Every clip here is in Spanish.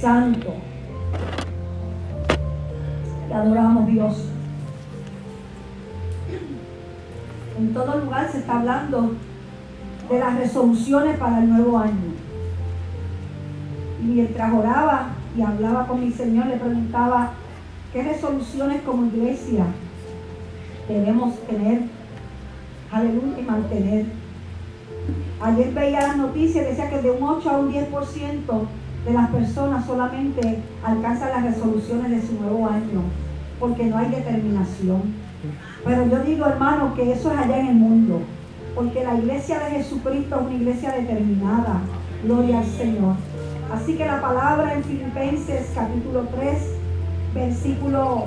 santo. Te adoramos Dios. En todo lugar se está hablando de las resoluciones para el nuevo año. Y mientras oraba y hablaba con mi Señor, le preguntaba, ¿qué resoluciones como iglesia debemos tener? Aleluya y mantener. Ayer veía las noticias decía que de un 8 a un 10% de las personas solamente alcanzan las resoluciones de su nuevo año, porque no hay determinación. Pero yo digo, hermano, que eso es allá en el mundo, porque la iglesia de Jesucristo es una iglesia determinada. Gloria al Señor. Así que la palabra en Filipenses capítulo 3, versículo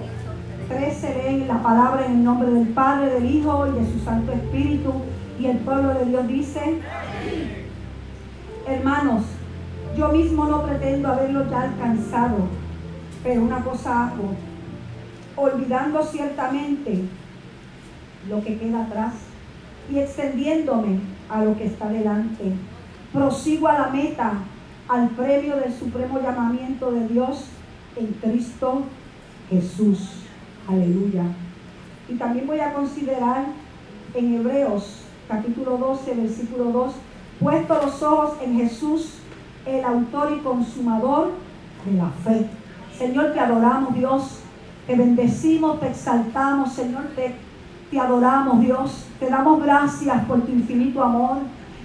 13 leen la palabra en el nombre del Padre, del Hijo y de su Santo Espíritu. Y el pueblo de Dios dice, hermanos, yo mismo no pretendo haberlo ya alcanzado, pero una cosa hago, olvidando ciertamente lo que queda atrás y extendiéndome a lo que está delante. Prosigo a la meta, al premio del supremo llamamiento de Dios en Cristo Jesús. Aleluya. Y también voy a considerar en Hebreos capítulo 12, versículo 2, puesto los ojos en Jesús, el autor y consumador de la fe. Señor, te adoramos, Dios. Te bendecimos, te exaltamos, Señor, te, adoramos, Dios. Te damos gracias por tu infinito amor.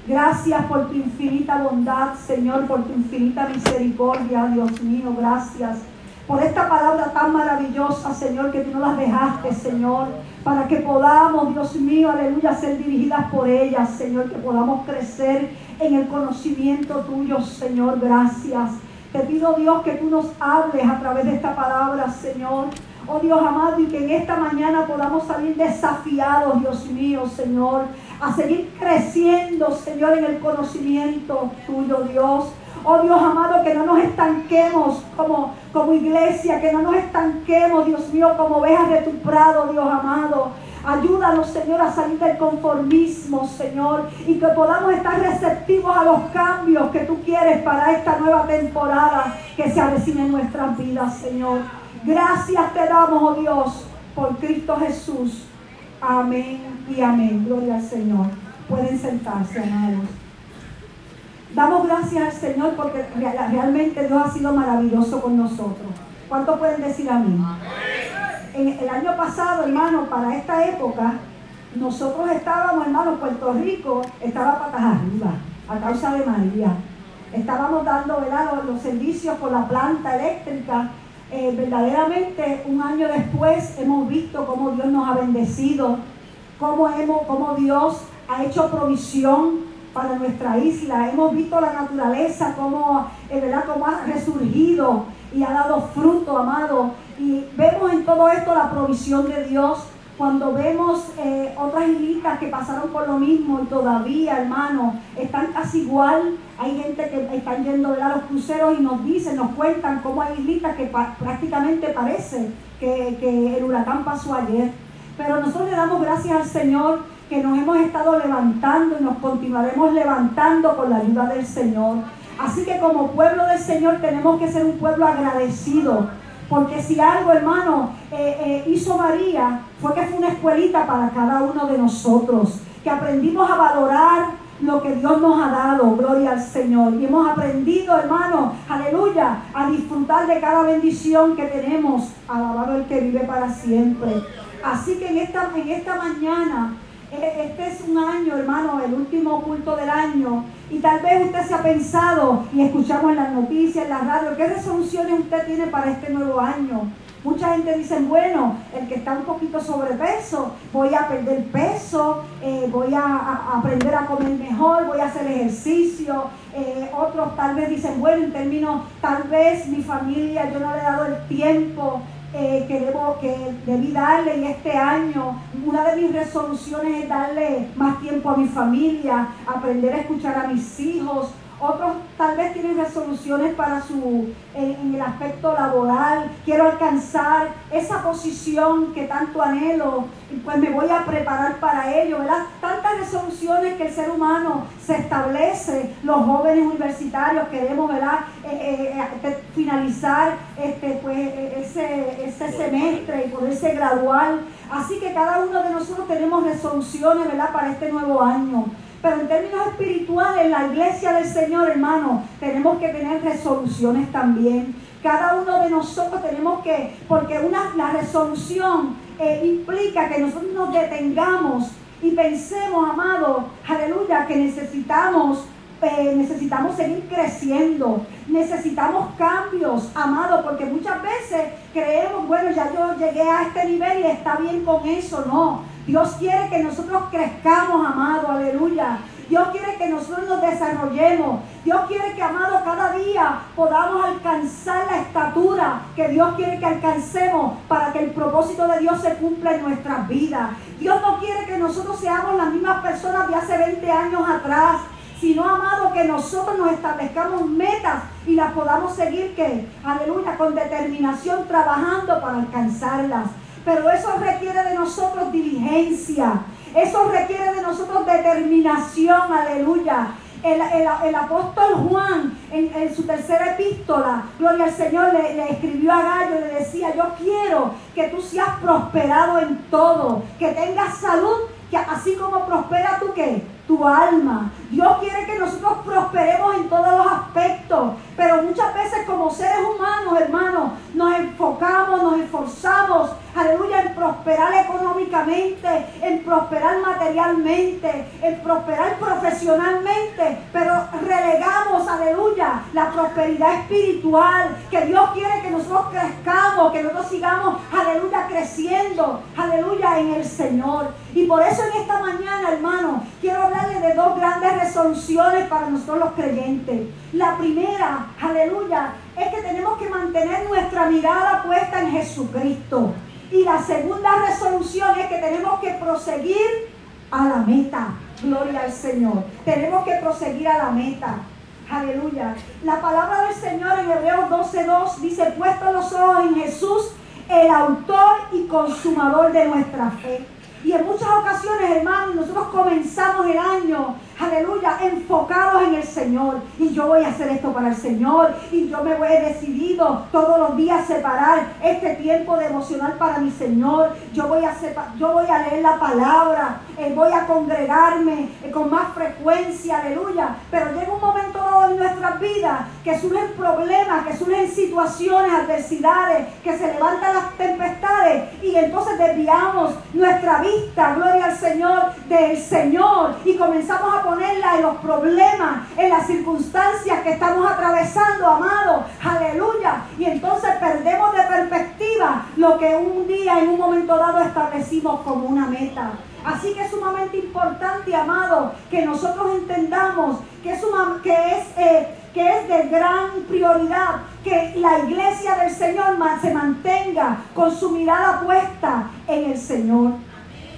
Gracias por tu infinita bondad, Señor, por tu infinita misericordia, Dios mío. Gracias por esta palabra tan maravillosa, Señor, que tú nos las dejaste, Señor, para que podamos, Dios mío, aleluya, ser dirigidas por ellas, Señor, que podamos crecer en el conocimiento tuyo, Señor, gracias. Te pido, Dios, que tú nos hables a través de esta palabra, Señor. Oh Dios amado, y que en esta mañana podamos salir desafiados, Dios mío, Señor, a seguir creciendo, Señor, en el conocimiento tuyo, Dios Oh Dios amado, que no nos estanquemos como, como iglesia, que no nos estanquemos, Dios mío, como ovejas de tu prado, Dios amado. Ayúdanos, Señor, a salir del conformismo, Señor, y que podamos estar receptivos a los cambios que tú quieres para esta nueva temporada que se avecina en nuestras vidas, Señor. Gracias te damos, oh Dios, por Cristo Jesús. Amén y amén. Gloria al Señor. Pueden sentarse, amados. Damos gracias al Señor porque realmente Dios ha sido maravilloso con nosotros. ¿Cuánto pueden decir a mí? El año pasado, hermano, para esta época, nosotros estábamos, hermano, Puerto Rico estaba patas arriba a causa de María. Estábamos dando ¿verdad? los servicios por la planta eléctrica. Eh, verdaderamente, un año después, hemos visto cómo Dios nos ha bendecido, cómo, hemos, cómo Dios ha hecho provisión para nuestra isla. Hemos visto la naturaleza como, eh, ¿verdad? como ha resurgido y ha dado fruto, amado. Y vemos en todo esto la provisión de Dios. Cuando vemos eh, otras islitas que pasaron por lo mismo y todavía, hermano, están casi igual. Hay gente que están yendo a los cruceros y nos dicen, nos cuentan cómo hay islitas que prácticamente parece que, que el huracán pasó ayer. Pero nosotros le damos gracias al Señor que nos hemos estado levantando y nos continuaremos levantando con la ayuda del Señor. Así que como pueblo del Señor tenemos que ser un pueblo agradecido. Porque si algo, hermano, eh, eh, hizo María, fue que fue una escuelita para cada uno de nosotros. Que aprendimos a valorar lo que Dios nos ha dado, gloria al Señor. Y hemos aprendido, hermano, aleluya, a disfrutar de cada bendición que tenemos, alabado el que vive para siempre. Así que en esta, en esta mañana este es un año, hermano, el último culto del año. Y tal vez usted se ha pensado, y escuchamos en las noticias, en la radio, ¿qué resoluciones usted tiene para este nuevo año? Mucha gente dice, bueno, el que está un poquito sobrepeso, voy a perder peso, eh, voy a, aprender a comer mejor, voy a hacer ejercicio. Eh, otros tal vez dicen, bueno, en términos, tal vez mi familia, yo no le he dado el tiempo eh, que, debo, que debí darle y este año una de mis resoluciones es darle más tiempo a mi familia, aprender a escuchar a mis hijos. Otros tal vez tienen resoluciones para su, en, el aspecto laboral. Quiero alcanzar esa posición que tanto anhelo. Pues me voy a preparar para ello, ¿verdad? Tantas resoluciones que el ser humano se establece. Los jóvenes universitarios queremos, ¿verdad? Eh, eh, eh, finalizar este, pues, ese, ese semestre y poderse graduar. Así que cada uno de nosotros tenemos resoluciones, ¿verdad? Para este nuevo año. Pero en términos espirituales, la iglesia del Señor, hermano, tenemos que tener resoluciones también. Cada uno de nosotros tenemos que, porque una, la resolución eh, implica que nosotros nos detengamos y pensemos, amado, aleluya, que necesitamos eh, necesitamos seguir creciendo, necesitamos cambios, amado, porque muchas veces creemos, bueno, ya yo llegué a este nivel y está bien con eso, no. Dios quiere que nosotros crezcamos, amado, aleluya. Dios quiere que nosotros nos desarrollemos. Dios quiere que, amado, cada día podamos alcanzar la estatura que Dios quiere que alcancemos para que el propósito de Dios se cumpla en nuestras vidas. Dios no quiere que nosotros seamos las mismas personas de hace 20 años atrás, sino, amado, que nosotros nos establezcamos metas y las podamos seguir, que, aleluya, con determinación, trabajando para alcanzarlas. Pero eso requiere de nosotros diligencia. Eso requiere de nosotros determinación. Aleluya. El, apóstol Juan en, su tercera epístola, gloria al Señor, le, le, escribió a Gallo y le decía, yo quiero que tú seas prosperado en todo, que tengas salud, que así como prospera tú qué, tu alma. Dios quiere que nosotros prosperemos en todos los aspectos, pero muchas veces como seres humanos, hermanos, nos enfocamos, nos esforzamos, aleluya, en prosperar económicamente, en prosperar materialmente, en prosperar profesionalmente, pero relegamos, aleluya, la prosperidad espiritual, que Dios quiere que nosotros crezcamos, que nosotros sigamos, aleluya, creciendo, aleluya, en el Señor. Y por eso en esta mañana, hermano, quiero hablarle de dos grandes resoluciones para nosotros los creyentes. La primera, aleluya, es que tenemos que mantener nuestra mirada puesta en Jesucristo. Y la segunda resolución es que tenemos que proseguir a la meta. Gloria al Señor. Tenemos que proseguir a la meta. Aleluya. La palabra del Señor en Hebreos 12.2 dice, puesto los ojos en Jesús, el autor y consumador de nuestra fe. Y en muchas ocasiones, hermanos, nosotros comenzamos el año aleluya, enfocados en el Señor. Y yo voy a hacer esto para el Señor. Y yo me voy decidido todos los días separar este tiempo devocional para mi Señor. Yo voy a, yo voy a leer la palabra. Eh, voy a congregarme eh, con más frecuencia, aleluya. Pero llega un momento dado en nuestras vidas que surgen problemas, que surgen situaciones, adversidades, que se levantan las tempestades. Y entonces desviamos nuestra vista, gloria al Señor, del Señor. Y comenzamos a ponerla en los problemas, en las circunstancias que estamos atravesando, amado. Aleluya. Y entonces perdemos de perspectiva lo que un día, en un momento dado, establecimos como una meta. Así que es sumamente importante, amado, que nosotros entendamos que es, que es, eh, que es de gran prioridad que la iglesia del Señor se mantenga con su mirada puesta en el Señor.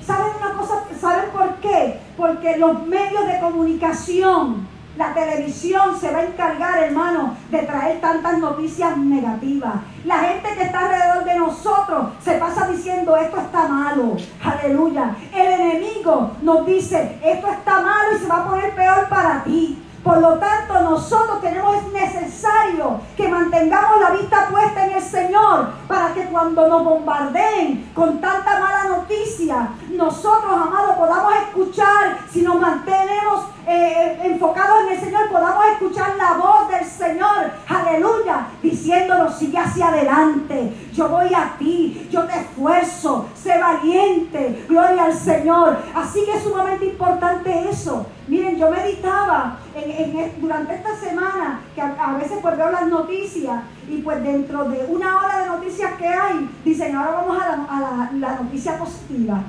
¿Saben una cosa? ¿Saben por qué? Porque los medios de comunicación, la televisión se va a encargar, hermano, de traer tantas noticias negativas. La gente que está alrededor de nosotros se pasa diciendo esto está malo. Aleluya. El enemigo nos dice esto está malo y se va a poner peor para ti. Por lo tanto, nosotros tenemos, es necesario que mantengamos la vista puesta en el Señor para que cuando nos bombardeen con tanta mala noticia, nosotros, amados, podamos escuchar, si nos mantenemos eh, enfocados en el Señor, podamos escuchar la voz del Señor, aleluya, diciéndonos, sigue hacia adelante, yo voy a ti, yo te esfuerzo, sé valiente, gloria al Señor. Así que es sumamente importante eso. Miren, yo meditaba en, durante esta semana, que a, veces pues veo las noticias y pues dentro de una hora de noticias que hay, dicen, ahora vamos a la, noticia positiva.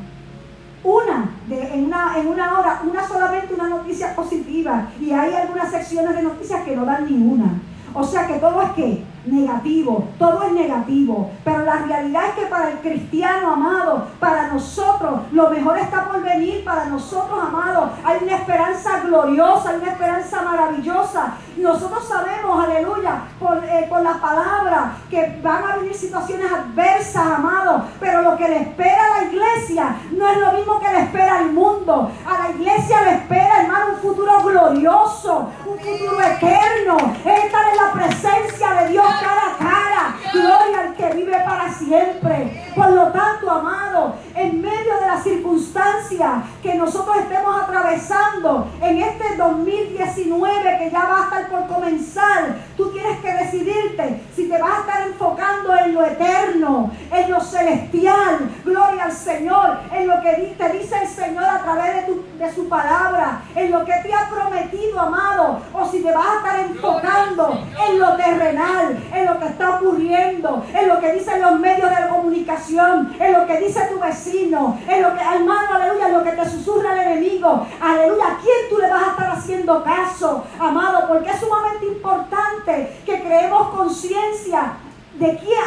Una, de, en, una, en una hora, una solamente una noticia positiva. Y hay algunas secciones de noticias que no dan ninguna. O sea que todo es que negativo, todo es negativo, pero la realidad es que para el cristiano amado, para nosotros, lo mejor está por venir, para nosotros amados, hay una esperanza gloriosa, hay una esperanza maravillosa. Nosotros sabemos, aleluya, por, eh, por la palabra, que van a venir situaciones adversas, amados, pero lo que le espera a la iglesia no es lo mismo que le espera al mundo. A la iglesia le espera, hermano, un futuro glorioso, un futuro eterno, estar en la presencia de Dios cara a cara. Gloria al que vive para siempre. Por lo tanto, amado, en medio de las circunstancias que nosotros estemos atravesando en este 2019 que ya va a estar por comenzar, tú tienes que decidirte si te vas a estar enfocando en lo eterno, en lo celestial. Gloria al Señor, en lo que te dice el Señor a través de, su palabra, en lo que te ha prometido, amado, o si te vas a estar enfocando en lo terrenal, en lo que está ocurriendo, en lo que dicen los medios de comunicación, en lo que dice tu vecino, en lo que, hermano, aleluya, en lo que te susurra el enemigo, aleluya, ¿a quién tú le vas a estar haciendo caso, amado? Porque es sumamente importante que creemos conciencia de quién,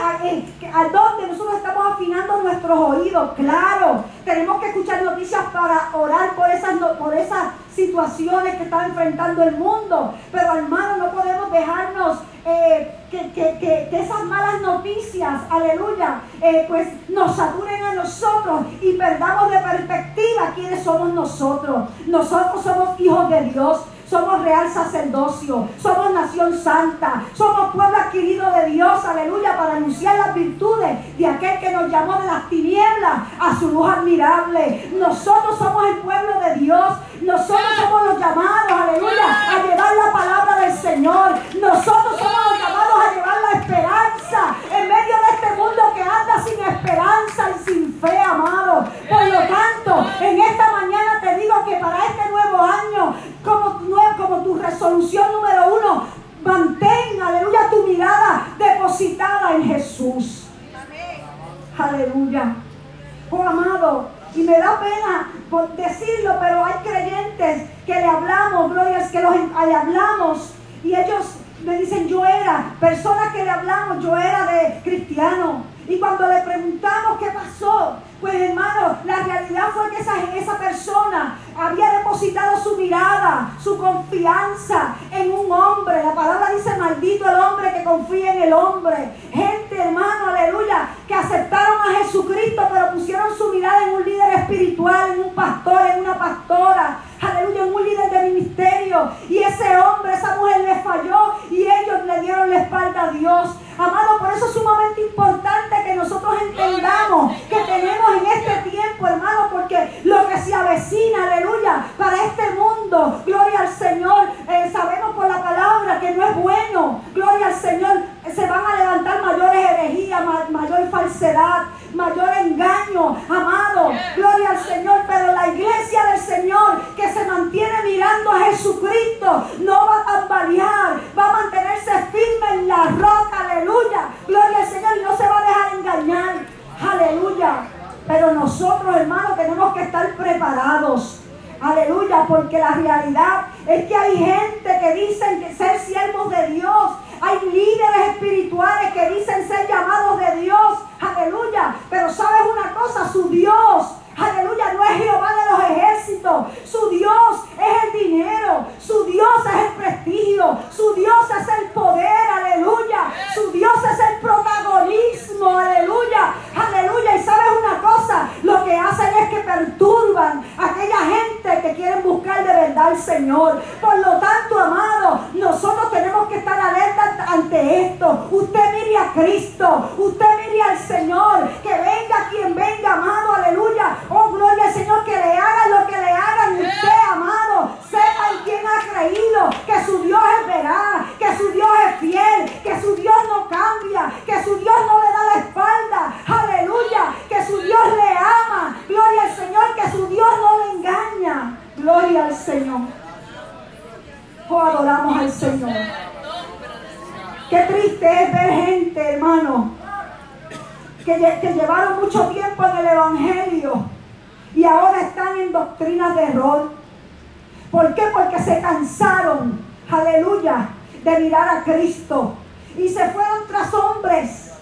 a, a, dónde nosotros estamos afinando nuestros oídos. Claro, tenemos que escuchar noticias para orar por esas, por esas situaciones que está enfrentando el mundo. Pero hermano, no podemos dejarnos eh, que, que, que, esas malas noticias, aleluya, eh, pues nos saturen a nosotros y perdamos de perspectiva quiénes somos nosotros. Nosotros somos hijos de Dios somos real sacerdocio, somos nación santa, somos pueblo adquirido de Dios, aleluya, para anunciar las virtudes de aquel que nos llamó de las tinieblas a su luz admirable. Nosotros somos el pueblo de Dios, nosotros somos los llamados, aleluya, a llevar la palabra del Señor. Nosotros somos los llamados a llevar la esperanza de este mundo que anda sin esperanza y sin fe, amado. Por lo tanto, en esta mañana te digo que para este nuevo año, como, como tu resolución número uno, mantén, aleluya, tu mirada depositada en Jesús. Aleluya. Oh amado, y me da pena por decirlo, pero hay creyentes que le hablamos, glorias, que los, le hablamos y ellos me dicen, yo era, personas que le hablamos, yo era de cristiano. Y cuando le preguntamos qué pasó, pues hermano, la realidad fue que esa, esa persona había depositado su mirada, su confianza en un hombre. La palabra dice, maldito el hombre que confía en el hombre. Gente, hermano, aleluya, que aceptaron a Jesucristo, pero pusieron su mirada en un líder espiritual, en un pastor, en una pastora. Aleluya, en un líder de ministerio. Y ese hombre, esa mujer le falló y ellos le dieron la espalda a Dios. Amado, por eso es sumamente importante que nosotros entendamos que tenemos en este tiempo, hermano, porque lo que se avecina, aleluya, para este mundo, gloria al Señor, eh, sabemos por la palabra que no es bueno, gloria al Señor, se van a levantar mayores herejías, mayor falsedad, mayor engaño, amado, gloria al Señor, pero la iglesia del Señor que se mantiene mirando a Jesucristo no va a tambalear, va a mantenerse firme en la roca, aleluya, gloria al Señor y no se va a dejar engañar, aleluya. Pero nosotros, hermanos, tenemos que estar preparados. Aleluya, porque la realidad es que hay gente que dicen ser siervos de Dios. Hay líderes espirituales que dicen ser llamados de Dios. Aleluya. Pero sabes una cosa, su Dios Aleluya, no es Jehová de los ejércitos. Su Dios es el dinero. Su Dios es el prestigio. Su Dios es el poder. Aleluya. Su Dios es el protagonismo. Aleluya. Aleluya. Y sabes una cosa, lo que hacen es que perturban a aquella gente que quieren buscar de verdad al Por lo tanto, amado, nosotros tenemos que estar alerta ante esto. Usted mire a Cristo. Usted mire al Señor. Que venga quien venga, amado. Aleluya Oh, gloria al Señor, que le hagan lo que le hagan. Usted, amado, sepa en quién ha creído. Que su Dios es veraz, que su Dios es fiel, que su Dios no cambia, que su Dios no le da la espalda. Aleluya, que su Dios le ama. Gloria al Señor, que su Dios no le engaña. Gloria al Señor. Oh, adoramos al Señor. Qué triste es ver gente, hermano, que, que, llevaron mucho tiempo en el Evangelio y ahora están en doctrinas de error. ¿Por qué? Porque se cansaron, aleluya, de mirar a Cristo. y se fueron tras hombres.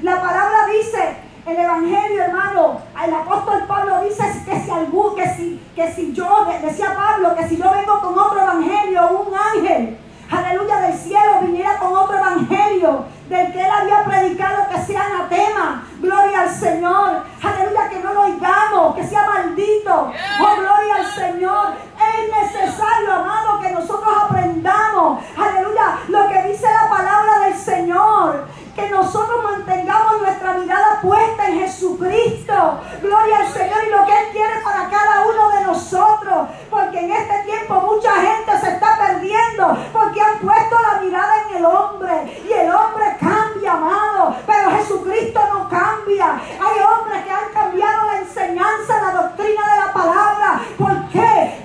La palabra dice, el Evangelio, hermano, el apóstol Pablo dice que si algún, que si, que si yo, decía Pablo, que si yo vengo con otro Evangelio, un ángel, aleluya, del cielo viniera con otro Evangelio, del que él había predicado que sea anatema, gloria al Señor, aleluya, que no lo oigamos, que sea maldito, oh gloria al Señor, es necesario, amado, que nosotros aprendamos, aleluya, lo que dice la palabra del Señor, que nosotros mantengamos nuestra mirada puesta en Jesucristo. Gloria al Señor y lo que Él quiere para cada uno de nosotros. Porque en este tiempo mucha gente se está perdiendo porque han puesto la mirada en el hombre. Y el hombre cambia, amado. Pero Jesucristo no cambia. Hay hombres que han cambiado la enseñanza, la doctrina de la palabra. ¿Por qué?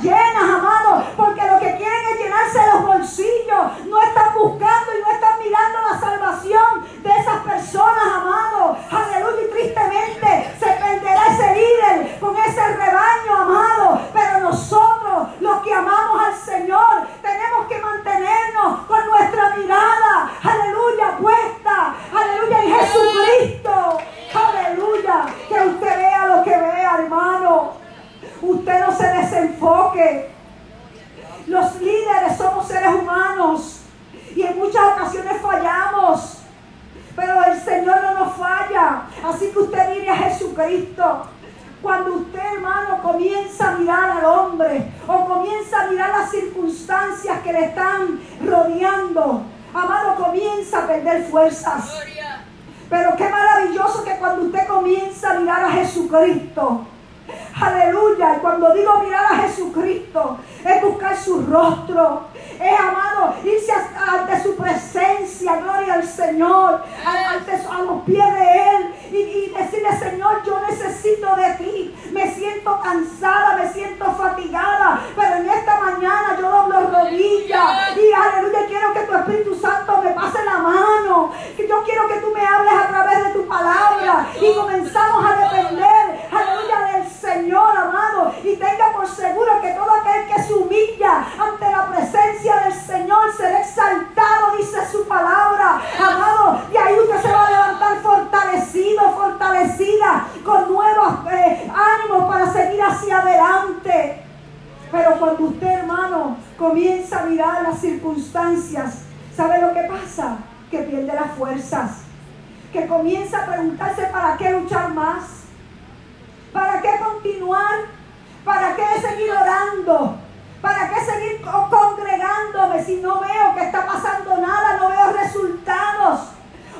Llenas, amado. Porque lo que quieren es llenarse los bolsillos. No están buscando y no están mirando la salvación de esas personas, amado. Aleluya. Y tristemente se perderá ese líder con ese rebaño, amado. Pero nosotros, los que amamos al Señor, tenemos que mantenernos con nuestra mirada, aleluya, puesta, aleluya, en Jesucristo. Aleluya. Que usted vea lo que. Usted no se desenfoque. Los líderes somos seres humanos y en muchas ocasiones fallamos. Pero el Señor no nos falla. Así que usted mire a Jesucristo. Cuando usted, hermano, comienza a mirar al hombre o comienza a mirar las circunstancias que le están rodeando, amado, comienza a perder fuerzas. Pero qué maravilloso que cuando usted comienza a mirar a Jesucristo, Aleluya. Y cuando digo mirar a Jesucristo, es buscar su rostro. Es, amado, irse ante su presencia, gloria al Señor, ante, a los pies de Él y, decirle, Señor, yo necesito de ti. Me siento cansada, me siento fatigada, pero en esta mañana yo doblo rodillas y aleluya, quiero que tu Espíritu Santo me pase la mano. Que yo quiero que tú me hables a través de tu palabra y comenzamos a depender, aleluya, Señor, amado. Y tenga por seguro que todo aquel que se humilla ante la presencia del Señor será exaltado, dice su palabra, amado. Y ahí usted se va a levantar fortalecido, fortalecida, con nuevos eh, ánimos para seguir hacia adelante. Pero cuando usted, hermano, comienza a mirar las circunstancias, ¿sabe lo que pasa? Que pierde las fuerzas. Que comienza a preguntarse para qué luchar más ¿Para qué continuar? ¿Para qué seguir orando? ¿Para qué seguir congregándome si no veo que está pasando nada, no veo resultados?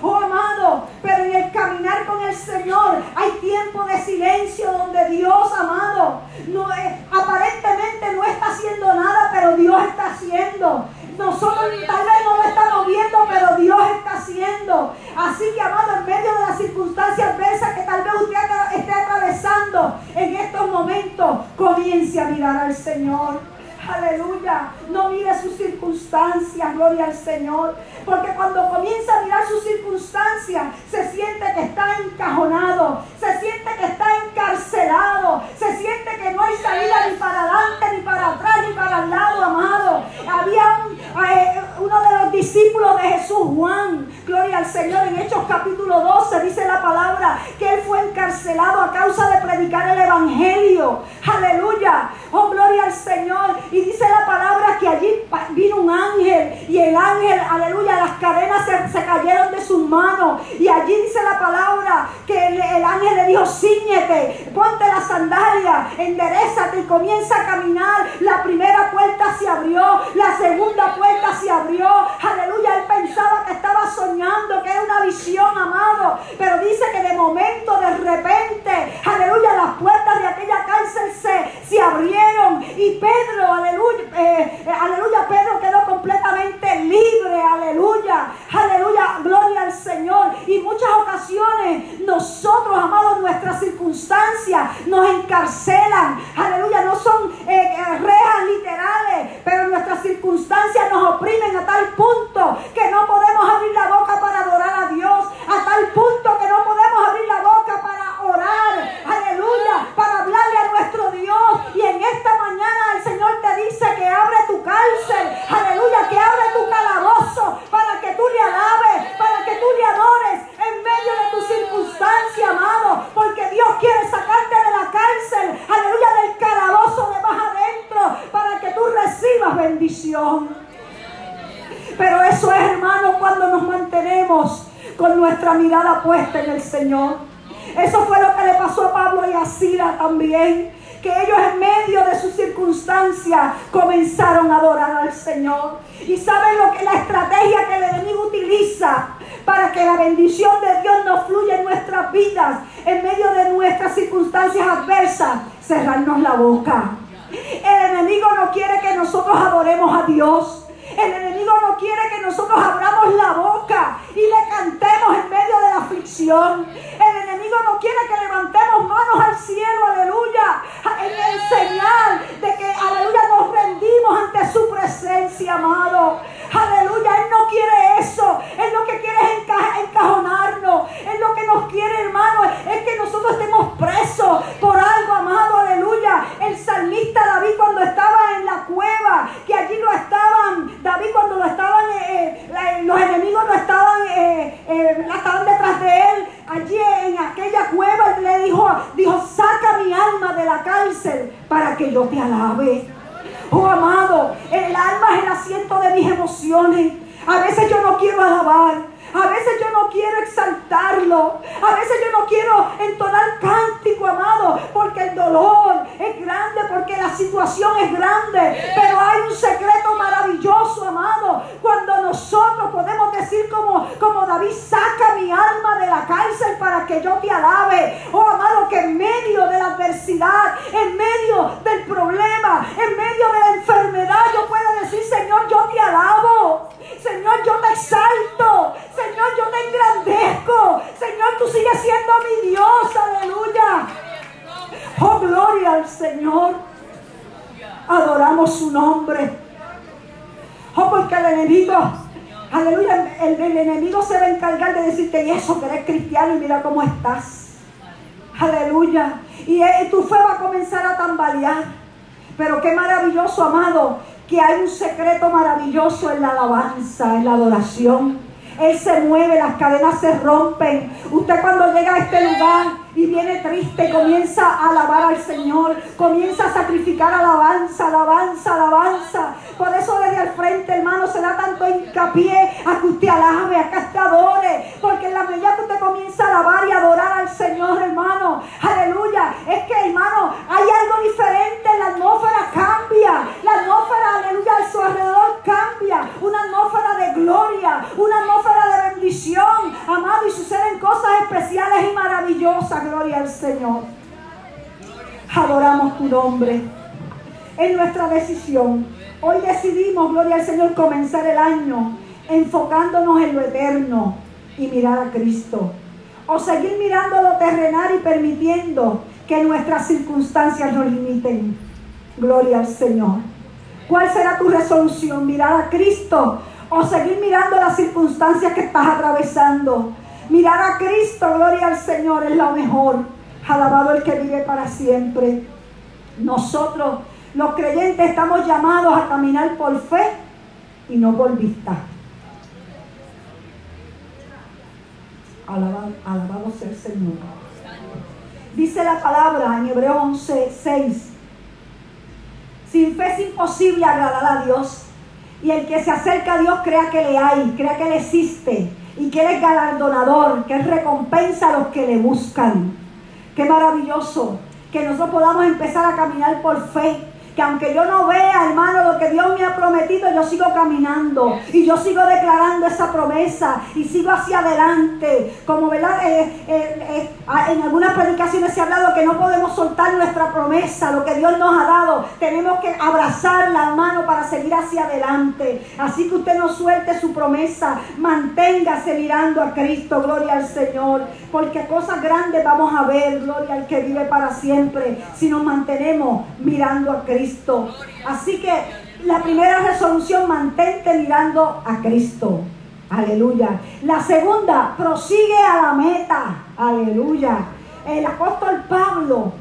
Oh amado, pero en el caminar con el Señor hay tiempo de silencio donde Dios, amado, no, aparentemente no está haciendo nada, pero Dios está haciendo. Nosotros tal vez no lo estamos viendo, pero Dios está haciendo. Así que, amado, en medio de las circunstancias adversas que tal vez usted esté atravesando en estos momentos, comience a mirar al Señor. Aleluya. No mire sus circunstancias, gloria al Señor. Porque cuando comienza a mirar sus circunstancias, se siente que está encajonado, se siente que está encarcelado, se siente que no hay salida ni para adelante, ni para atrás, ni para el lado, amado. Había eh, uno de los discípulos de Jesús, Juan, gloria al Señor, en Hechos capítulo 12 dice la palabra que él fue encarcelado a causa de predicar el Evangelio. Aleluya. Oh, gloria al Señor. Y dice la palabra que allí vino un ángel y el ángel, aleluya, las cadenas se, cayeron de sus manos. Y allí dice la palabra que el, ángel le dijo, ciñete, ponte la sandalia, enderezate y comienza a caminar. La primera puerta se abrió, la segunda puerta se abrió. Aleluya, él pensaba que estaba soñando, que era una visión, amado. Pero dice que de momento, de repente, aleluya, las puertas de aquella cárcel se, se abrieron. Y Pedro, aleluya, eh, eh, aleluya, Pedro quedó completamente libre, aleluya, aleluya, gloria al Señor. Y muchas ocasiones nosotros, amados, nuestras circunstancias nos encarcelan, aleluya, no son eh, rejas literales, pero nuestras circunstancias nos oprimen a tal punto que no podemos abrir la boca para adorar a Dios, a tal punto que no podemos abrir la boca para orar, aleluya, para hablarle a nuestro Dios. Y en esta mañana el Señor te dice que abre tu cárcel, aleluya, que abre tu calabozo, eso es, hermano, cuando nos mantenemos con nuestra mirada puesta en el Señor. Eso fue lo que le pasó a Pablo y a Sila también que ellos en medio de sus circunstancias comenzaron a adorar al Señor. Y saben lo que la estrategia que el enemigo utiliza para que la bendición de Dios nos fluya en nuestras vidas, en medio de nuestras circunstancias adversas, cerrarnos la boca. El enemigo no quiere que nosotros adoremos a Dios. El enemigo no quiere que nosotros abramos la boca y le cantemos en aflicción. El enemigo no quiere que levantemos manos al cielo, aleluya, en el señal de que, aleluya, nos rendimos ante su presencia, amado. Aleluya, Él no quiere eso. Él lo que quiere es encajonarnos. Él lo que nos quiere, hermano, es que nosotros estemos presos por algo, amado, aleluya. El salmista David cuando estaba la cueva, que allí lo estaban, David cuando lo estaban, eh, eh, los enemigos lo estaban, eh, estaban detrás de él, allí en aquella cueva, le dijo, dijo, saca mi alma de la cárcel para que yo te alabe. Oh amado, el alma es el asiento de mis emociones. A veces yo no quiero alabar. A veces yo no quiero exaltarlo. A veces yo no quiero entonar cántico, amado, porque el dolor es grande, porque la situación es grande. Pero hay un secreto maravilloso, amado, cuando nosotros podemos decir como, como David, saca mi alma de la cárcel para que yo te alabe. Oh, amado, que en medio de la adversidad, en medio del problema, en medio de la enfermedad, yo pueda decir, Señor, yo te alabo. Señor, yo te exalto. Señor, yo te engrandezco. Señor, tú sigues siendo mi Dios. Aleluya. Oh, gloria al Señor. Adoramos su nombre. Oh, porque el enemigo, aleluya, el, enemigo se va a encargar de decirte, y eso que eres cristiano y mira cómo estás. Aleluya. Y, y tu fe va a comenzar a tambalear. Pero qué maravilloso, amado, que hay un secreto maravilloso en la alabanza, en la adoración. Él se mueve, las cadenas se rompen. Usted cuando llega a este lugar y viene triste, comienza a alabar al Señor, comienza a sacrificar alabanza, alabanza, alabanza. Por eso desde el frente, hermano, se da tanto hincapié a que usted alabe, a que usted adore. Porque en la medida que usted comienza a alabar y adorar al Señor, hermano, aleluya, es que, hermano, hay algo diferente, la atmósfera cambia, la atmósfera, aleluya, a su alrededor cambia, una atmósfera de gloria, una atmósfera de bendición, amado, y suceden cosas especiales y maravillosas, gloria al Señor. Adoramos tu nombre. En nuestra decisión, hoy decidimos, gloria al Señor, comenzar el año enfocándonos en lo eterno y mirar a Cristo. O seguir mirando lo terrenal y permitiendo que nuestras circunstancias nos limiten. Gloria al Señor. ¿Cuál será tu resolución? ¿Mirar a Cristo o seguir mirando las circunstancias que estás atravesando? Mirar a Cristo, gloria al Señor, es lo mejor. Alabado el que vive para siempre. Nosotros, los creyentes, estamos llamados a caminar por fe y no por vista. Alabado, alabado el Señor. Dice la palabra en Hebreo 11, 6. Sin fe es imposible agradar a Dios. Y el que se acerca a Dios crea que le hay, crea que le existe y que Él es galardonador, que Él recompensa a los que le buscan. Qué maravilloso que nosotros podamos empezar a caminar por fe que aunque yo no vea, hermano, lo que Dios me ha prometido, yo sigo caminando y yo sigo declarando esa promesa y sigo hacia adelante. Como, ¿verdad? Eh, eh, eh, en algunas predicaciones se ha hablado que no podemos soltar nuestra promesa, lo que Dios nos ha dado. Tenemos que abrazarla, hermano, para seguir hacia adelante. Así que usted no suelte su promesa, manténgase mirando a Cristo, gloria al Señor, porque cosas grandes vamos a ver, gloria al que vive para siempre, si nos mantenemos mirando a Cristo. Así que la primera resolución, mantente mirando a Cristo. Aleluya. La segunda, prosigue a la meta. Aleluya. El apóstol Pablo,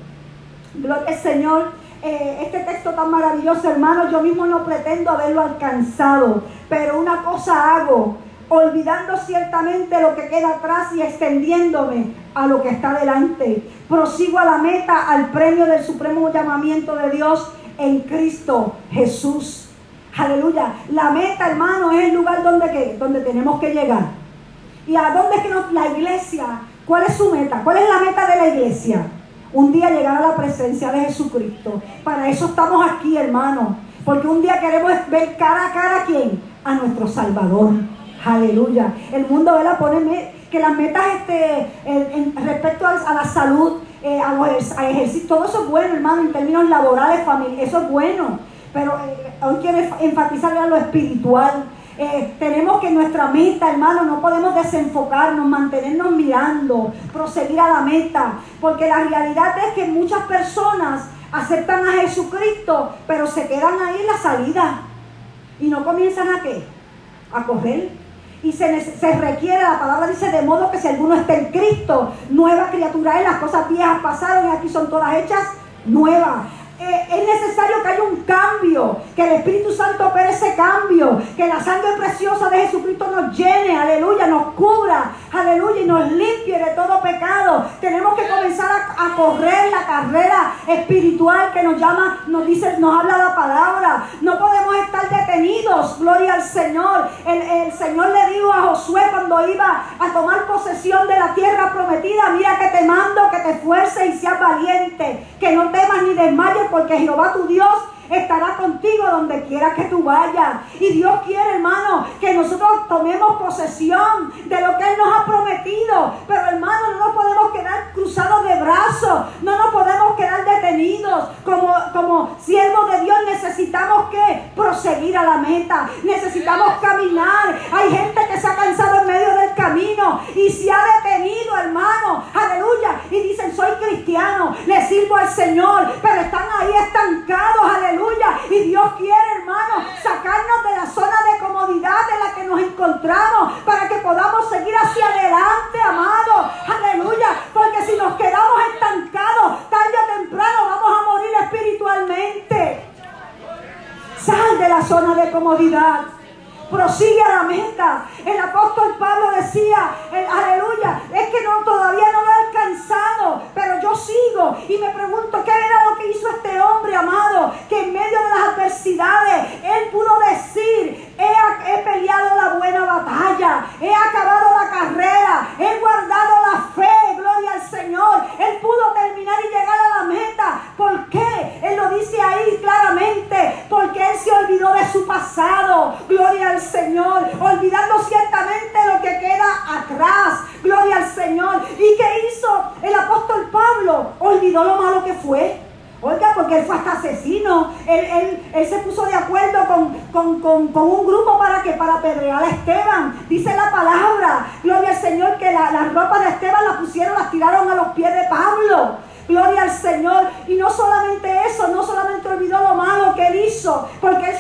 gloria al Señor, eh, este texto tan maravilloso, hermano, yo mismo no pretendo haberlo alcanzado, pero una cosa hago, olvidando ciertamente lo que queda atrás y extendiéndome a lo que está delante. Prosigo a la meta, al premio del supremo llamamiento de Dios en Cristo Jesús. Aleluya. La meta, hermano, es el lugar donde, donde tenemos que llegar. ¿Y a dónde es que nos, la iglesia? ¿Cuál es su meta? ¿Cuál es la meta de la iglesia? Un día llegar a la presencia de Jesucristo. Para eso estamos aquí, hermano. Porque un día queremos ver cara a cara a quién? A nuestro Salvador. Aleluya. El mundo la pone que las metas este, en, respecto a, la salud, eh, a los ejercicios, todo eso es bueno, hermano, en términos laborales, familia, eso es bueno. Pero eh, hoy quiero enfatizar a lo espiritual. Eh, tenemos que nuestra meta, hermano, no podemos desenfocarnos, mantenernos mirando, proseguir a la meta, porque la realidad es que muchas personas aceptan a Jesucristo, pero se quedan ahí en la salida y no comienzan a qué? A correr. Y se, se, requiere, la palabra dice, de modo que si alguno está en Cristo, nueva criatura es, las cosas viejas pasaron y aquí son todas hechas nuevas. Eh, es necesario que haya un cambio, que el Espíritu Santo opere ese cambio, que la sangre preciosa de Jesucristo nos llene, aleluya, nos cubra, aleluya, y nos limpie de todo pecado. Tenemos que comenzar a, correr la carrera espiritual que nos llama, nos dice, nos habla la palabra. No podemos estar detenidos, gloria al Señor. El, el Señor le dijo a Josué cuando iba a tomar posesión de la tierra prometida, mira que te mando que te esfuerces y seas valiente, que no temas ni desmayes porque Jehová tu Dios estará contigo donde quiera que tú vayas. Y Dios quiere, hermano, que nosotros tomemos posesión de lo que Él nos ha prometido. Pero, hermano, no nos podemos quedar cruzados de brazos, no nos podemos quedar detenidos. Como, como siervos de Dios necesitamos que proseguir a la meta, necesitamos caminar. Hay gente que se ha cansado en medio del camino y se ha detenido, hermano. Aleluya. Y dicen, soy cristiano, le sirvo al Señor, pero están ahí estancados. Aleluya y Dios quiere, hermano, sacarnos de la zona de comodidad en la que nos encontramos para que podamos seguir hacia adelante, amado. Aleluya. Porque si nos quedamos estancados, tarde o temprano vamos a morir espiritualmente. Sal de la zona de comodidad prosigue a la meta. El apóstol Pablo decía, aleluya, es que no, todavía no lo he alcanzado, pero yo sigo y me pregunto qué era lo que hizo este hombre amado, que en medio de las adversidades él pudo decir, he, he peleado la buena batalla, he acabado la carrera, he guardado la fe, gloria al Señor, él pudo terminar y llegar a la meta. ¿Por qué? Él lo dice ahí claramente, porque él se olvidó de su pasado, gloria al Señor, olvidando ciertamente lo que queda atrás. Gloria al Señor. ¿Y qué hizo el apóstol Pablo? Olvidó lo malo que fue. Oiga, porque él fue hasta asesino. Él, se puso de acuerdo con, un grupo para que para a Esteban. Dice la palabra, gloria al Señor, que la, las ropas de Esteban las pusieron, las tiraron a los pies de Pablo. Gloria al Señor. Y no solamente eso, no solamente olvidó lo malo que él hizo, porque él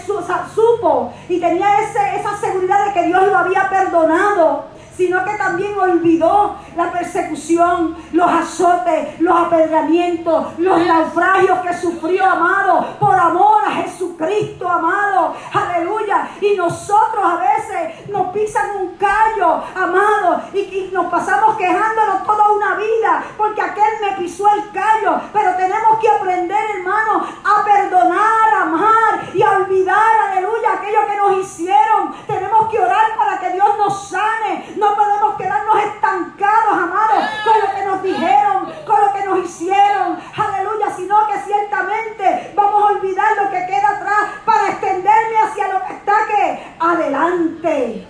supo y tenía esa seguridad de que Dios lo había perdonado sino que también olvidó la persecución, los azotes, los apedramientos, los naufragios que sufrió, amado, por amor a Jesucristo, amado. Aleluya. Y nosotros a veces nos pisan un callo, amado, y, y nos pasamos quejándonos toda una vida, porque aquel me pisó el callo. Pero tenemos que aprender, hermano, a perdonar, a amar y a olvidar, aleluya, aquello que nos hicieron. Tenemos que orar para que Dios nos sane. No podemos quedarnos estancados, amados, con lo que nos dijeron, con lo que nos hicieron. Aleluya, sino que ciertamente vamos a olvidar lo que queda atrás para extenderme hacia lo que está que adelante.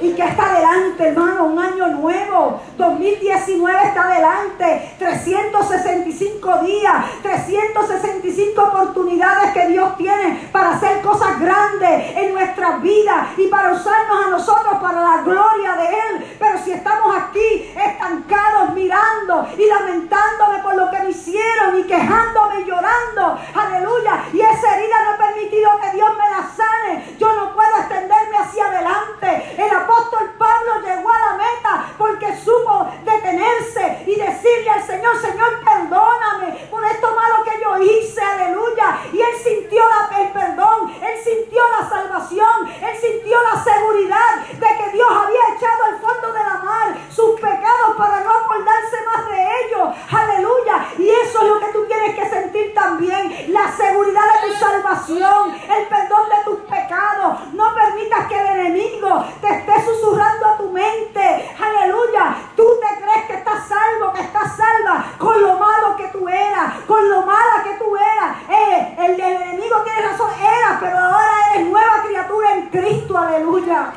Y que está adelante, hermano, un año nuevo. 2019 está adelante. 365 días, 365 oportunidades que Dios tiene para hacer cosas grandes en nuestras vidas y para usarnos a nosotros para la gloria de Él. Pero si estamos aquí estancados, mirando y lamentándome por lo que me hicieron y quejándome y llorando, aleluya, y esa herida no ha permitido que Dios me la sane, yo no puedo extenderme hacia adelante. El apóstol Pablo llegó a la meta porque supo detenerse y decirle al Señor, Señor, perdóname por esto malo que yo hice, aleluya. Y él sintió el perdón, él sintió la salvación, él sintió la seguridad de que Dios había echado al fondo de la mar sus pecados para no acordarse más de ellos, aleluya. Y eso es lo que tú tienes que sentir también, la seguridad de tu salvación, el perdón de tus pecados. No permitas que el enemigo te esté esté susurrando a tu mente. Aleluya. Tú te crees que estás salvo, que estás salva con lo malo que tú eras, con lo mala que tú eras. Eh, el, el, enemigo tiene razón, era, pero ahora eres nueva criatura en Cristo. Aleluya.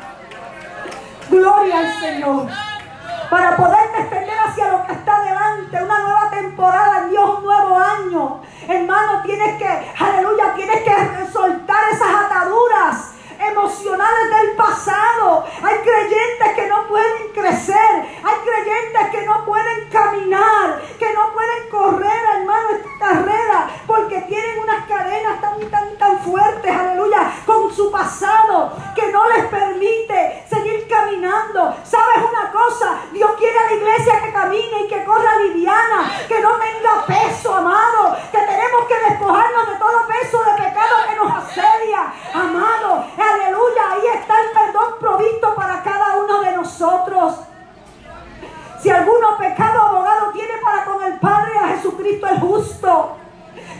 Gloria al Señor. Para poderte extender hacia lo que está delante, una nueva temporada en Dios, un nuevo año. Hermano, tienes que, aleluya, tienes que soltar esas ataduras emocionales del pasado. Hay creyentes que no pueden crecer. Hay creyentes que no pueden caminar, que no pueden correr, hermano, esta carrera, porque tienen unas cadenas tan, tan, tan fuertes, aleluya, con su pasado, que no les permite seguir caminando. ¿Sabes una cosa? Dios quiere a la iglesia que camine y que corra liviana, que no tenga peso, amado, que tenemos que despojarnos de todo peso de pecado que nos asedia, amado. Aleluya, ahí está el perdón provisto para cada uno de nosotros. Si alguno pecado abogado tiene para con el Padre a Jesucristo el justo.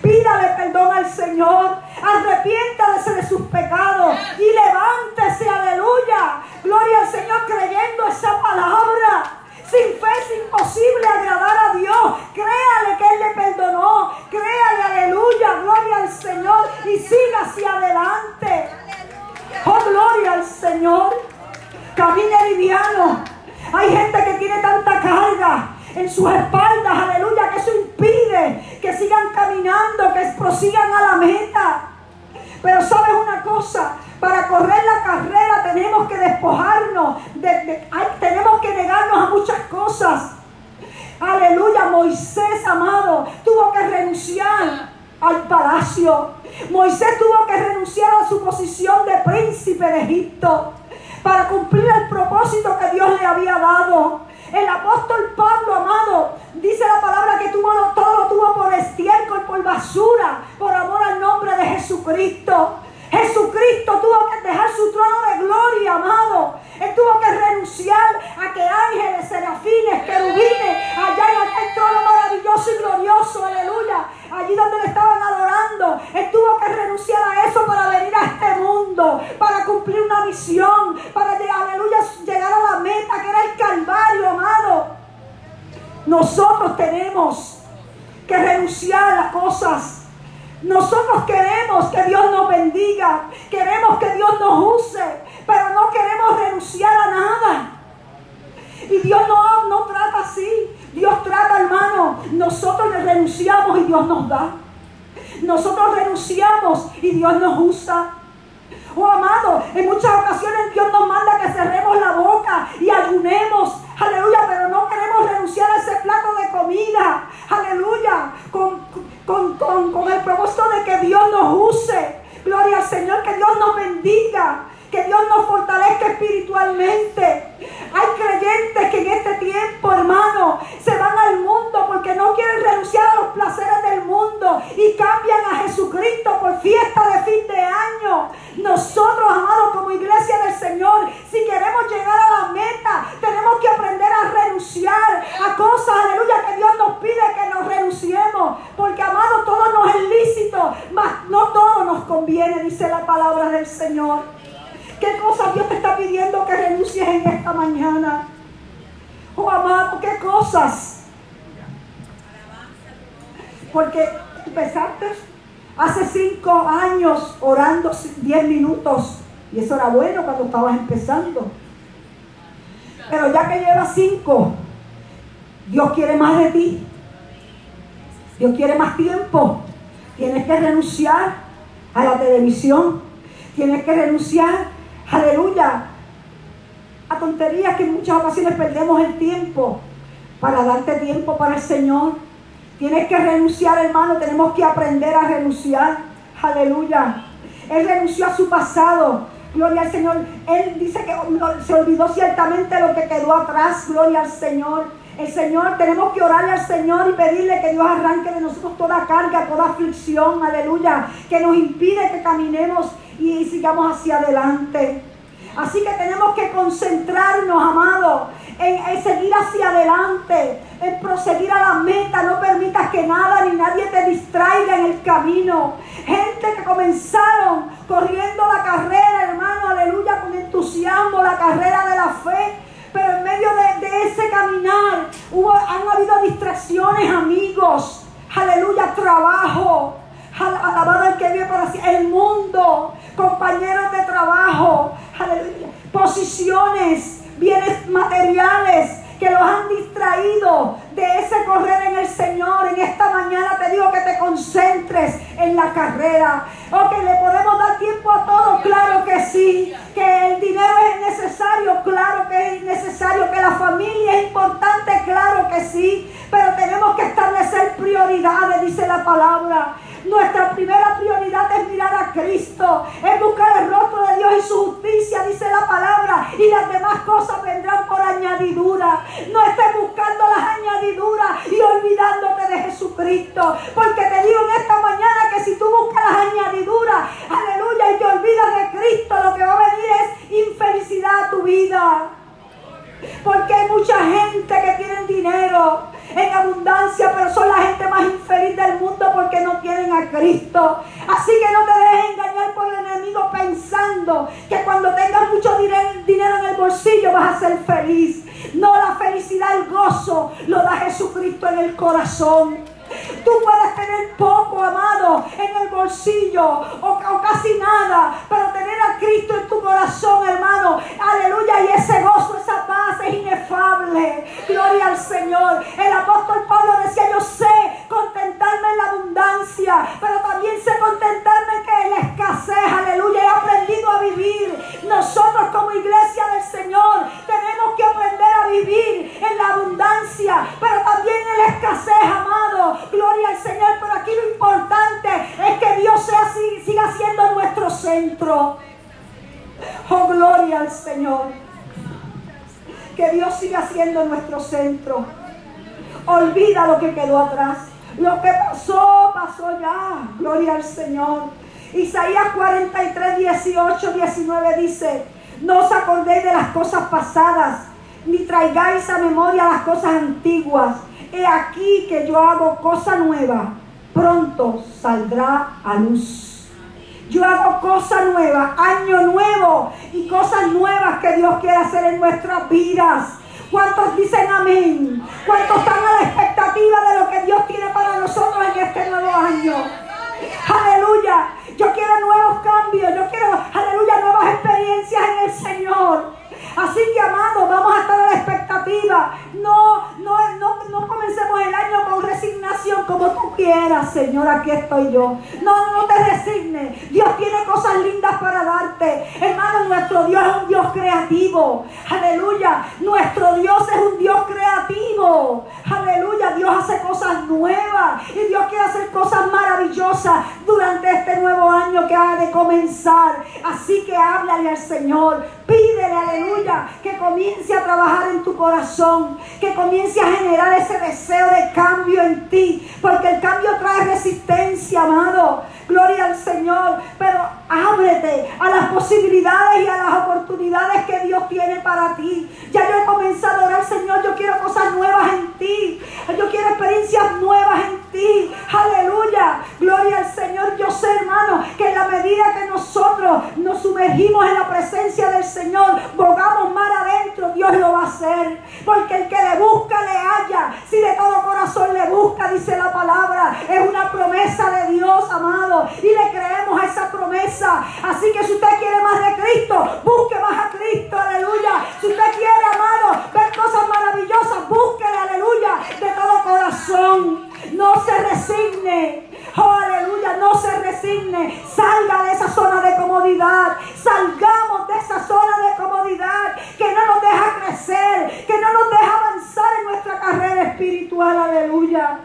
Pídale perdón al Señor. Arrepiéntase de sus pecados. Y levántese, aleluya. Gloria al Señor creyendo esa palabra. Sin fe es imposible agradar a Dios. Créale que Él le perdonó. Créale, aleluya. Gloria al Señor. Y siga hacia adelante. Oh, gloria al Señor. Camine liviano. Hay gente que tiene tanta carga en sus espaldas, aleluya, que eso impide que sigan caminando, que prosigan a la meta. Pero sabes una cosa, para correr la carrera tenemos que despojarnos, tenemos que negarnos a muchas cosas. Aleluya, Moisés amado tuvo que renunciar al palacio. Moisés tuvo que renunciar a su posición de príncipe de Egipto para cumplir el propósito que Dios le había dado. El apóstol Pablo, amado, dice la palabra que tuvo todo lo tuvo por estiércol, por basura, por amor al nombre de Jesucristo. Jesucristo tuvo que dejar su trono de gloria, amado. Él tuvo que renunciar a que ángeles, serafines, querubines, allá en aquel trono maravilloso y glorioso, aleluya, allí donde le estaban adorando. Él tuvo que renunciar a eso para venir a este mundo, para cumplir una misión, para llegar, aleluya, llegar a la meta que era el Calvario, amado. Nosotros tenemos que renunciar a cosas nosotros queremos que Dios nos bendiga, queremos que Dios nos use, pero no queremos renunciar a nada. Y Dios no, no trata así. Dios trata, hermano. Nosotros le renunciamos y Dios nos da. Nosotros renunciamos y Dios nos usa. Oh amado, en muchas ocasiones Dios nos manda que cerremos la boca y ayunemos. Aleluya, pero no queremos renunciar a ese plato de comida. Aleluya, con, con, con, el propósito de que Dios nos use. Gloria al Señor, que Dios nos bendiga, que Dios nos fortalezca espiritualmente. Hay creyentes que en este tiempo, hermano, se van al mundo porque no quieren renunciar a los placeres del mundo y cambian a Jesucristo por fiesta de fin de año. Nosotros, amados, como iglesia del Señor, si queremos llegar a la meta, tenemos que aprender a renunciar a cosas, aleluya, que Dios nos pide que nos renunciemos. Porque, amado, todo nos es lícito, mas no todo nos conviene, dice la palabra del Señor. ¿Qué cosas Dios te está pidiendo que renuncies en esta mañana? Oh, amado, ¿qué cosas? Porque empezaste hace cinco orando diez minutos. Y eso era bueno cuando estabas empezando. Pero ya que llevas cinco, Dios quiere más de ti. Dios quiere más tiempo. Tienes que renunciar a la televisión. Tienes que renunciar, aleluya, a tonterías que muchas ocasiones perdemos el tiempo para darte tiempo para el Señor. Tienes que renunciar, hermano. Tenemos que aprender a renunciar. Aleluya. Él renunció a su pasado. Gloria al Señor. Él dice que se olvidó ciertamente lo que quedó atrás. Gloria al Señor. El Señor, tenemos que orarle al Señor y pedirle que Dios arranque de nosotros toda carga, toda aflicción, aleluya, que nos impide que caminemos y sigamos hacia adelante. Así que tenemos que concentrarnos, amado, en, seguir hacia adelante, en proseguir a la meta. No permitas que nada ni nadie te distraiga en el camino. Comenzaron corriendo la carrera, hermano, aleluya, con entusiasmo, la carrera de la fe. Pero en medio de, ese caminar hubo, han habido distracciones, amigos. Aleluya, trabajo. Alabado el que vive para. El mundo, compañeros de trabajo. Provisiones, bienes materiales que los han distraído de ese correr en el Señor. En esta mañana te digo que te concentres en la carrera. O que le podemos dar tiempo a todo, claro que sí. Que el dinero es necesario, claro que es necesario. Que la familia es importante, claro que sí. Pero tenemos que establecer prioridades, dice la palabra. Nuestra primera prioridad es mirar a Cristo, es buscar el rostro de Dios y su justicia, dice la palabra, y las demás cosas vendrán por añadidura. No estés buscando las añadiduras y olvidándote de Jesucristo, porque te digo en esta mañana que si tú buscas las añadiduras, aleluya, y te olvidas de Cristo, lo que va a venir es infelicidad a tu vida. Porque hay mucha gente que tiene dinero en abundancia, pero son la gente más infeliz del mundo porque no tienen a Cristo. Así que no te dejes engañar por el enemigo pensando que cuando tengas mucho dinero en el bolsillo vas a ser feliz. No, la felicidad, el gozo lo da Jesucristo en el corazón. Tú puedes tener poco, amado, en el bolsillo o, casi nada, pero tener a Cristo en tu corazón, hermano. Aleluya. Y ese gozo, esa paz es inefable. Gloria al Señor. El apóstol Pablo decía, yo sé contentarme en la abundancia, pero también sé contentarme en la escasez. Aleluya. He aprendido a vivir. Nosotros como iglesia del Señor tenemos que aprender a vivir en la abundancia, pero también en la escasez, amado. Gloria al Señor. Pero aquí lo importante es que Dios sea siga siendo nuestro centro. Oh, gloria al Señor. Que Dios siga siendo nuestro centro. Olvida lo que quedó atrás. Lo que pasó, pasó ya. Gloria al Señor. Isaías 43, 18, 19 dice, no os acordéis de las cosas pasadas, ni traigáis a memoria las cosas antiguas he aquí que yo hago cosa nueva, pronto saldrá a luz. Yo hago cosa nueva, año nuevo y cosas nuevas que Dios quiere hacer en nuestras vidas. ¿Cuántos dicen amén? ¿Cuántos están a la expectativa de lo que Dios tiene para nosotros en este nuevo año? Aleluya. Yo quiero nuevos cambios. Yo quiero, aleluya, nuevas experiencias en el Señor. Así que, amados, vamos a estar a la expectativa. No, no, no, no comencemos el año con resignación como tú quieras, Señor. Aquí estoy yo. No, no te resignes. Dios tiene cosas lindas para darte. Hermano, nuestro Dios es un Dios creativo. Aleluya. Nuestro Dios es un Dios creativo. Aleluya. Dios hace cosas nuevas. Y Dios quiere hacer cosas maravillosas durante este nuevo año que ha de comenzar. Así que háblale al Señor. Pídele, aleluya, que comience a trabajar en tu corazón, que comience a generar ese deseo de cambio en ti, porque el cambio trae resistencia, amado. Gloria al Señor, pero ábrete a las posibilidades y a las oportunidades que Dios tiene para ti. Ya yo he comenzado a orar, Señor, yo quiero cosas nuevas en ti. Yo quiero experiencias nuevas en ti. Aleluya. Gloria al Señor. Yo sé, hermano, que en la medida que nosotros nos sumergimos en la presencia del Señor, bogamos mar adentro, Dios lo va a hacer. Porque el que le busca, le halla. Si de todo corazón le busca, dice la palabra, es una promesa de Dios, amado. Y le creemos a esa promesa. Así que si usted quiere más de Cristo, busque más a Cristo. Aleluya. Si usted quiere, amado, ver cosas maravillosas, búsquele, aleluya, de todo corazón. No se resigne. Oh, aleluya, no se resigne. Salga de esa zona de comodidad. Salgamos de esa zona de comodidad que no nos deja crecer, que no nos deja avanzar en nuestra carrera espiritual. Aleluya.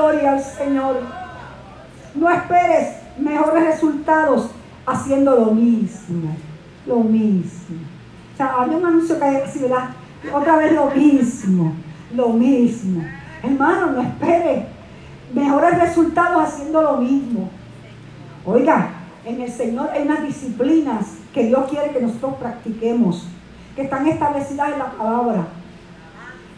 Gloria al Señor. No esperes mejores resultados haciendo lo mismo. Lo mismo. O sea, había un anuncio que decía, Otra vez lo mismo lo mismo. Hermano, no espere mejores resultados haciendo lo mismo. Oiga, en el Señor hay unas disciplinas que Dios quiere que nosotros practiquemos, que están establecidas en la palabra,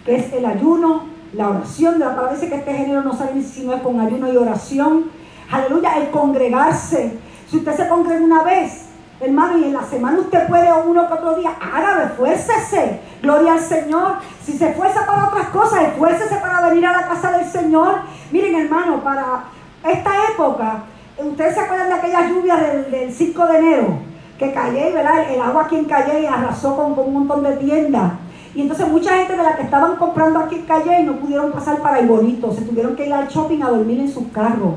que es el ayuno, la oración, la palabra dice que este género no sale si no es con ayuno y oración. Aleluya, el congregarse. Si usted se congrega una vez, hermano, y en la semana usted puede o uno que otro día, hágalo, esfuércese. Gloria al Señor. Si se esfuerza para otras cosas, esfuércese para venir a la casa del Señor. Miren, hermano, para esta época, ustedes se acuerdan de aquellas lluvias del, 5 de enero que Calle, ¿verdad? El, agua aquí en Calle arrasó con, con, un montón de tiendas. Y entonces mucha gente de la que estaban comprando aquí en Calle no pudieron pasar para el bonito, se tuvieron que ir al shopping a dormir en sus carros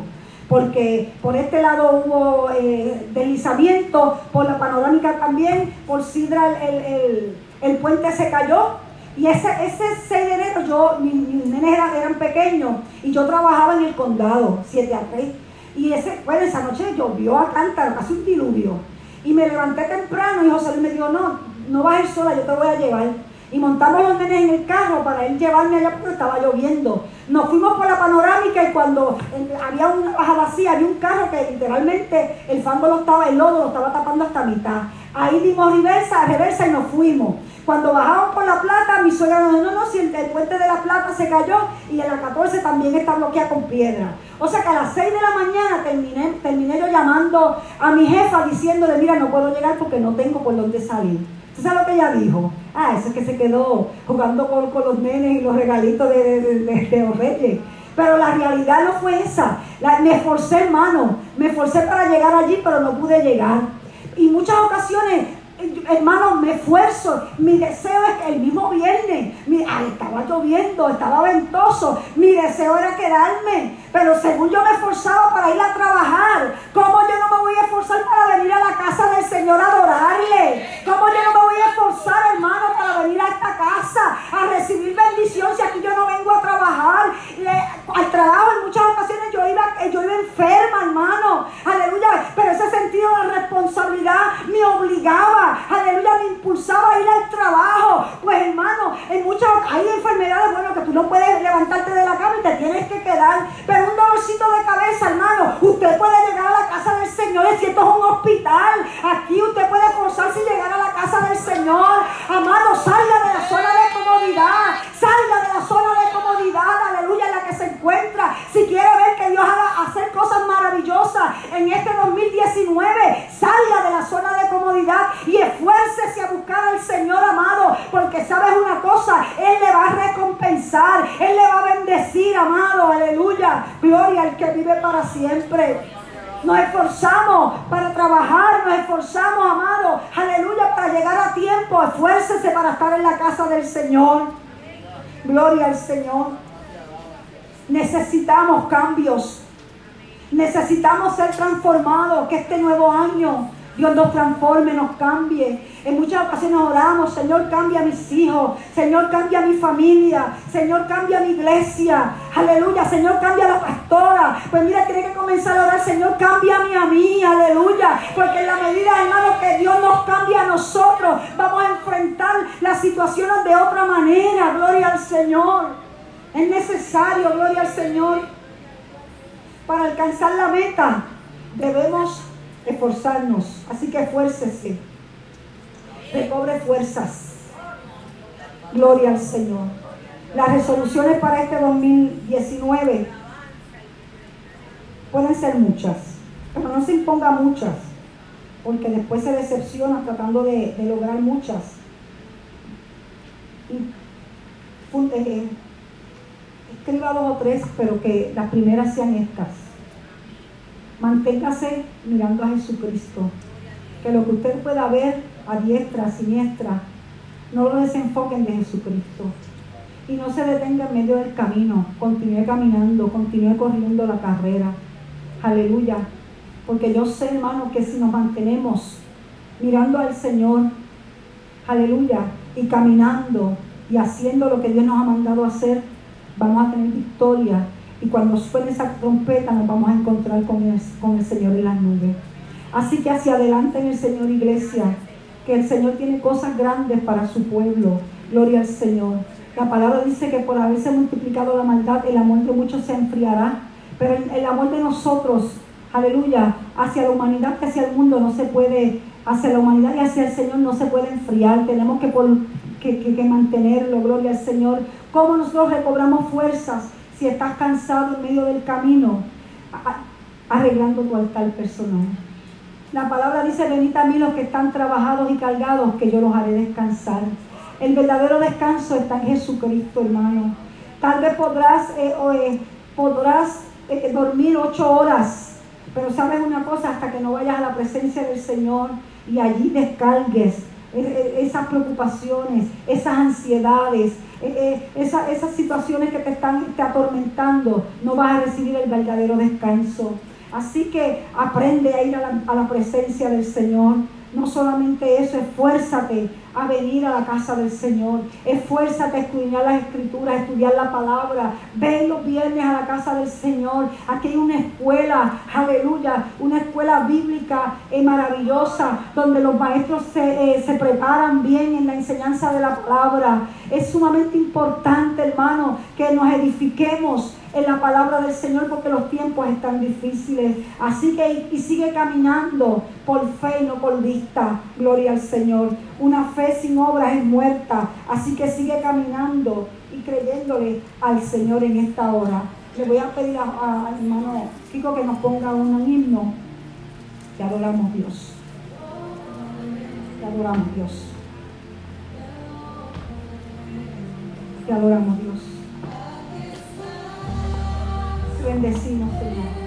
porque por este lado hubo eh, deslizamiento, por la panorámica también, por Sidra el, puente se cayó. Y ese, ese 6 de yo, mis, nenes eran, pequeños y yo trabajaba en el condado, 7 a 3. Y ese, bueno, esa noche llovió a cántaro, casi un diluvio. Y me levanté temprano y José Luis me dijo, no, no vas a ir sola, yo te voy a llevar. Y montamos los nenes en el carro para él llevarme allá porque estaba lloviendo. Nos fuimos por la panorámica y cuando había una baja vacía, había un carro que literalmente el fango lo estaba, el lodo lo estaba tapando hasta mitad. Ahí dimos reversa, reversa y nos fuimos. Cuando bajamos por la plata, mi suegra nos dijo, no, no, si el, puente de la plata se cayó y en la 14 también está bloqueada con piedra. O sea que a las 6 de la mañana terminé, terminé yo llamando a mi jefa diciéndole, mira, no puedo llegar porque no tengo por dónde salir. ¿Tú sabes lo que ella dijo? Ah, eso es que se quedó jugando con, los nenes y los regalitos de, de, los reyes. Pero la realidad no fue esa. me esforcé, hermano. Me esforcé para llegar allí, pero no pude llegar. Y muchas ocasiones hermano, me esfuerzo. Mi deseo es que el mismo viernes, estaba lloviendo, estaba ventoso. Mi deseo era quedarme. Pero según yo me esforzaba para ir a trabajar, ¿cómo yo no me voy a esforzar para venir a la casa del Señor a adorarle? ¿Cómo yo no me voy a esforzar, hermano, para venir a esta casa a recibir bendición si aquí yo no vengo a trabajar? al trabajo en muchas ocasiones yo iba, yo iba enferma, hermano. Aleluya. Pero ese sentido de responsabilidad me obligaba, aleluya, me impulsaba a ir al trabajo. Pues hermano, en muchas hay enfermedades, bueno, que tú no puedes levantarte de la cama y te tienes que quedar. Pero dolorcito de cabeza, hermano, usted puede llegar a la casa del Señor, si esto es un hospital. Aquí usted puede forzarse y llegar a la casa del Señor. Amado, salga de la zona de comodidad, salga de la zona de comodidad, aleluya, en la que se encuentra. Si quiere ver que Dios haga en este 2019, salga de la zona de comodidad y esfuércese a buscar al Señor amado, porque sabes una cosa, Él le va a recompensar, Él le va a bendecir, amado, aleluya. Gloria al que vive para siempre. Nos esforzamos para trabajar, nos esforzamos, amado, aleluya, para llegar a tiempo. Esfuércese para estar en la casa del Señor. Gloria al Señor. Necesitamos cambios. Necesitamos ser transformados. Que este nuevo año Dios nos transforme, nos cambie. En muchas ocasiones oramos, Señor, cambia a mis hijos, Señor, cambia a mi familia, Señor, cambia a mi iglesia. Aleluya, Señor, cambia a la pastora. Pues mira, tiene que comenzar a orar, Señor, cambia a mí, aleluya. Porque en la medida, hermano, que Dios nos cambia a nosotros, vamos a enfrentar las situaciones de otra manera. Gloria al Señor. Es necesario, gloria al Señor. Para alcanzar la meta, debemos esforzarnos. Así que esfuércese. Recobre fuerzas. Gloria al Señor. Las resoluciones para este 2019 pueden ser muchas, pero no se imponga muchas, porque después se decepciona tratando de, lograr muchas. Eh, escriba dos o tres, pero que las primeras sean estas Manténgase mirando a Jesucristo. Que lo que usted pueda ver a diestra, a siniestra, no lo desenfoquen de Jesucristo. Y no se detenga en medio del camino. Continúe caminando, continúe corriendo la carrera. Aleluya. Porque yo sé, hermano, que si nos mantenemos mirando al Señor, aleluya, y caminando y haciendo lo que Dios nos ha mandado hacer, vamos a tener victoria y cuando suene esa trompeta nos vamos a encontrar con el, con el Señor en las nubes. Así que hacia adelante en el Señor Iglesia, que el Señor tiene cosas grandes para su pueblo. Gloria al Señor. La palabra dice que por haberse multiplicado la maldad, el amor de muchos se enfriará. Pero el, amor de nosotros, aleluya, hacia la humanidad que hacia el mundo no se puede, hacia la humanidad y hacia el Señor no se puede enfriar. Tenemos que, que, que mantenerlo, gloria al Señor. ¿Cómo nosotros recobramos fuerzas? si estás cansado en medio del camino, arreglando tu altar personal. La palabra dice, venid a mí los que están trabajados y cargados, que yo los haré descansar. El verdadero descanso está en Jesucristo, hermano. Tal vez podrás, eh, eh, podrás eh, dormir ocho horas, pero sabes una cosa, hasta que no vayas a la presencia del Señor, y allí descargues esas preocupaciones, esas ansiedades, e, esas, situaciones que te están te atormentando, no vas a recibir el verdadero descanso. Así que aprende a ir a la, a la presencia del Señor. No solamente eso, esfuérzate a venir a la casa del Señor. Esfuérzate a estudiar las escrituras, a estudiar la palabra. Ven los viernes a la casa del Señor. Aquí hay una escuela, aleluya, una escuela bíblica eh, maravillosa donde los maestros se, eh, se preparan bien en la enseñanza de la palabra. Es sumamente importante, hermano, que nos edifiquemos en la palabra del Señor porque los tiempos están difíciles. Así que y sigue caminando por fe y no por vista. Gloria al Señor. Una fe sin obras es muerta. Así que sigue caminando y creyéndole al Señor en esta hora. Le voy a pedir al hermano Kiko que nos ponga un himno. Te adoramos Dios. Te adoramos Dios. Te adoramos Dios bendecimos, Señor.